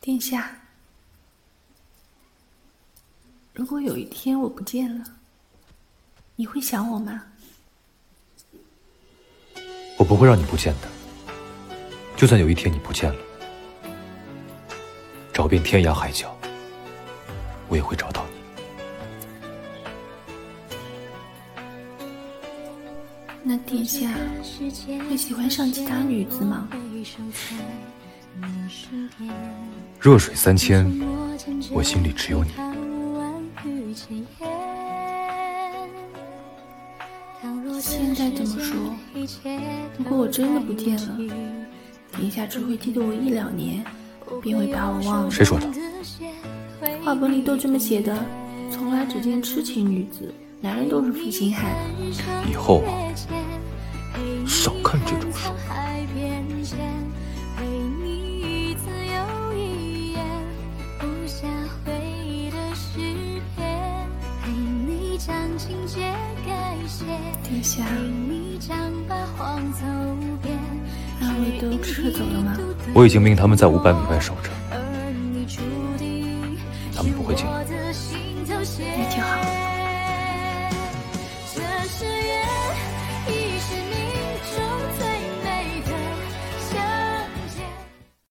殿下，如果有一天我不见了，你会想我吗？我不会让你不见的。就算有一天你不见了，找遍天涯海角，我也会找到你。那殿下会喜欢上其他女子吗？弱水三千，我心里只有你。现在这么说，如果我真的不见了，殿下只会记得我一两年，便会把我忘了。谁说的？话本里都这么写的，从来只见痴情女子，男人都是负心汉。以后啊，少看这殿下，那我都撤走了吗？我已经命他们在五百米外守着，他们不会进来。你听好。